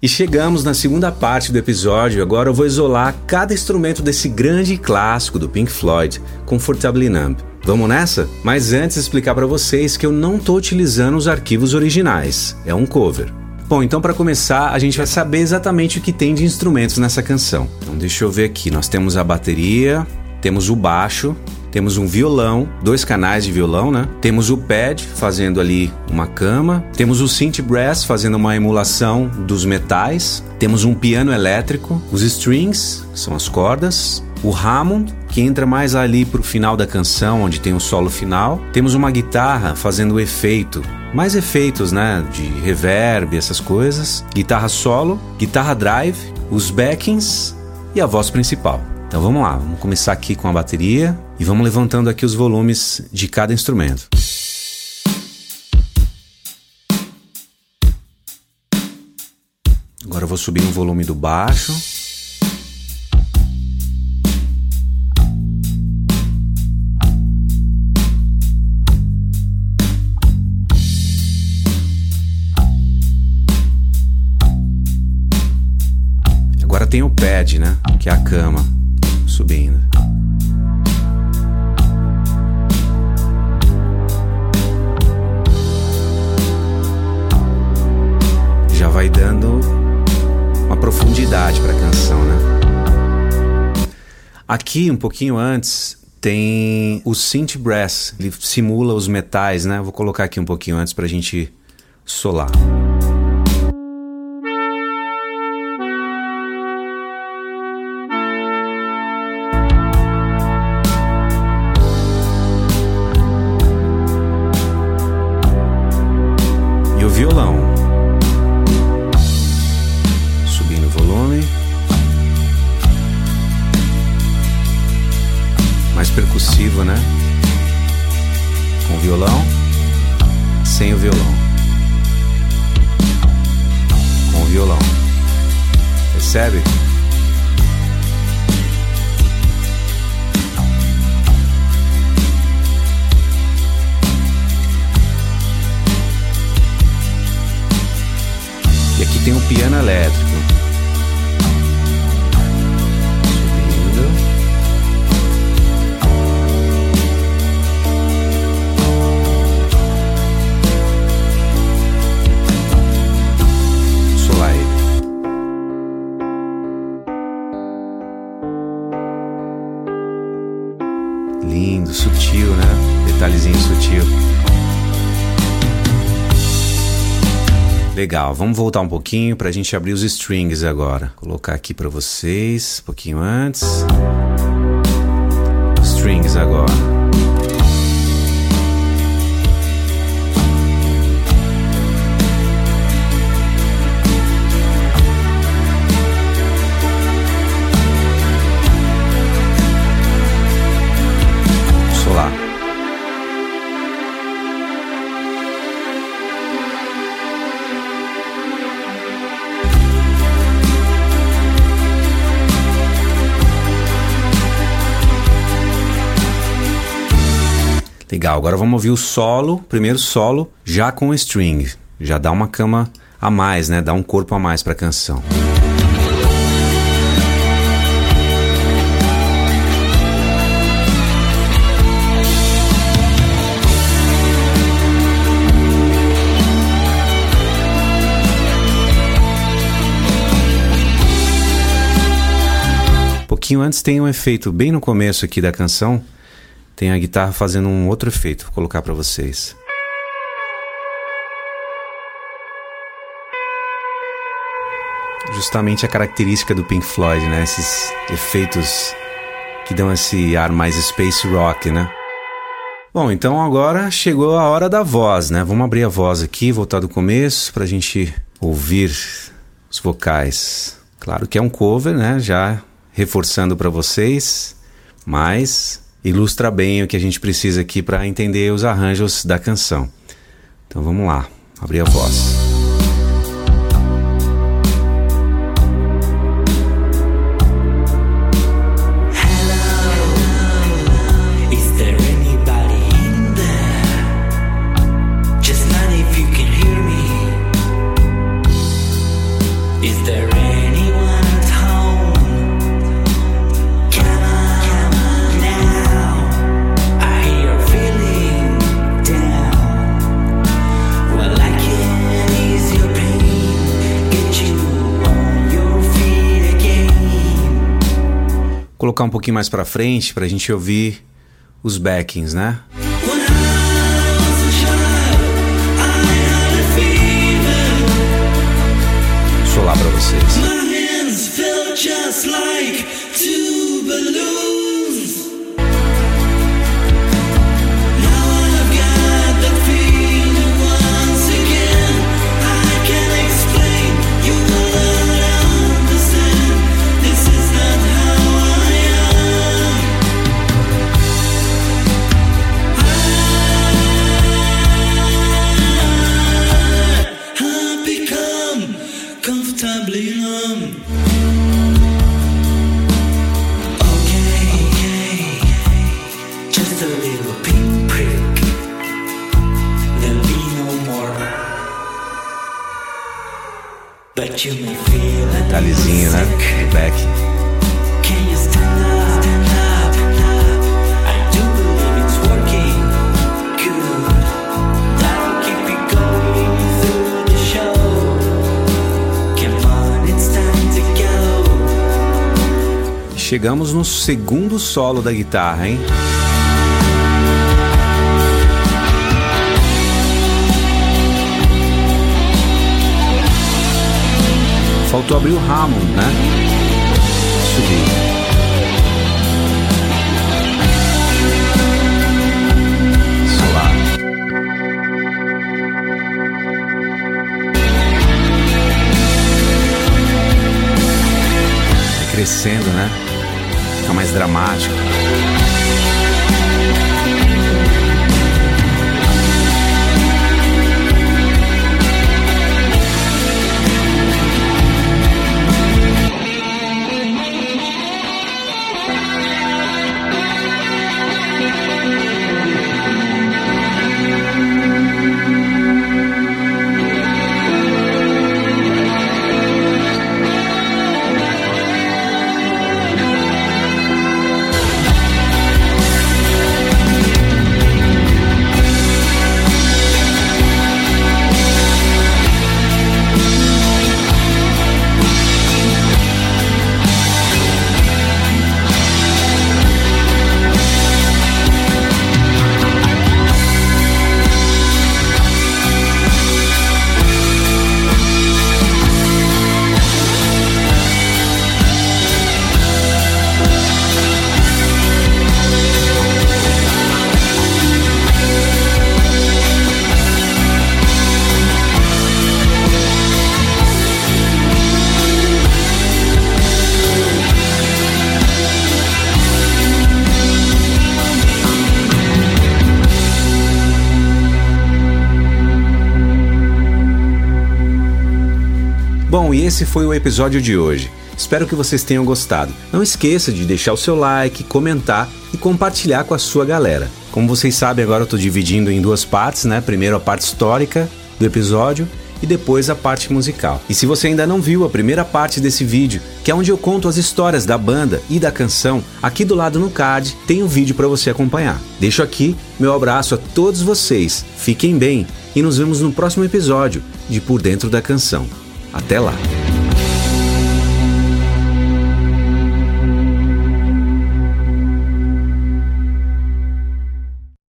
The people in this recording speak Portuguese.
E chegamos na segunda parte do episódio. Agora eu vou isolar cada instrumento desse grande clássico do Pink Floyd, Comfortably Numb. Vamos nessa? Mas antes explicar para vocês que eu não estou utilizando os arquivos originais, é um cover. Bom, então para começar, a gente vai saber exatamente o que tem de instrumentos nessa canção. Então deixa eu ver aqui, nós temos a bateria, temos o baixo, temos um violão, dois canais de violão, né? Temos o pad fazendo ali uma cama, temos o synth brass fazendo uma emulação dos metais, temos um piano elétrico, os strings, são as cordas, o Hammond, que entra mais ali pro final da canção, onde tem o solo final. Temos uma guitarra fazendo efeito, mais efeitos, né, de reverb, essas coisas. Guitarra solo, guitarra drive, os backings e a voz principal. Então vamos lá, vamos começar aqui com a bateria e vamos levantando aqui os volumes de cada instrumento. Agora eu vou subir o volume do baixo. Agora tem o pad, né? Que é a cama subindo. Vai dando uma profundidade para a canção, né? Aqui, um pouquinho antes, tem o synth brass. Ele simula os metais, né? Vou colocar aqui um pouquinho antes para a gente solar. Percebe? E aqui tem um piano elétrico. Legal, vamos voltar um pouquinho para a gente abrir os strings agora. Colocar aqui para vocês, um pouquinho antes. Strings agora. Legal, agora vamos ouvir o solo, primeiro solo, já com string. Já dá uma cama a mais, né? Dá um corpo a mais para a canção. Um pouquinho antes tem um efeito bem no começo aqui da canção tem a guitarra fazendo um outro efeito. Vou colocar para vocês. Justamente a característica do Pink Floyd, né? Esses efeitos que dão esse ar mais space rock, né? Bom, então agora chegou a hora da voz, né? Vamos abrir a voz aqui, voltar do começo para a gente ouvir os vocais. Claro que é um cover, né? Já reforçando para vocês, mas ilustra bem o que a gente precisa aqui para entender os arranjos da canção. Então vamos lá, abrir a voz. Colocar um pouquinho mais para frente pra gente ouvir os backings, né? Solar para vocês. Detalhezinho, né? Do back. Chegamos no segundo solo da guitarra, hein? Faltou abrir o Hammond, né? Subir. Mais Bom, e esse foi o episódio de hoje. Espero que vocês tenham gostado. Não esqueça de deixar o seu like, comentar e compartilhar com a sua galera. Como vocês sabem, agora eu estou dividindo em duas partes, né? Primeiro a parte histórica do episódio e depois a parte musical. E se você ainda não viu a primeira parte desse vídeo, que é onde eu conto as histórias da banda e da canção, aqui do lado no card tem um vídeo para você acompanhar. Deixo aqui meu abraço a todos vocês. Fiquem bem e nos vemos no próximo episódio de Por Dentro da Canção. Até lá!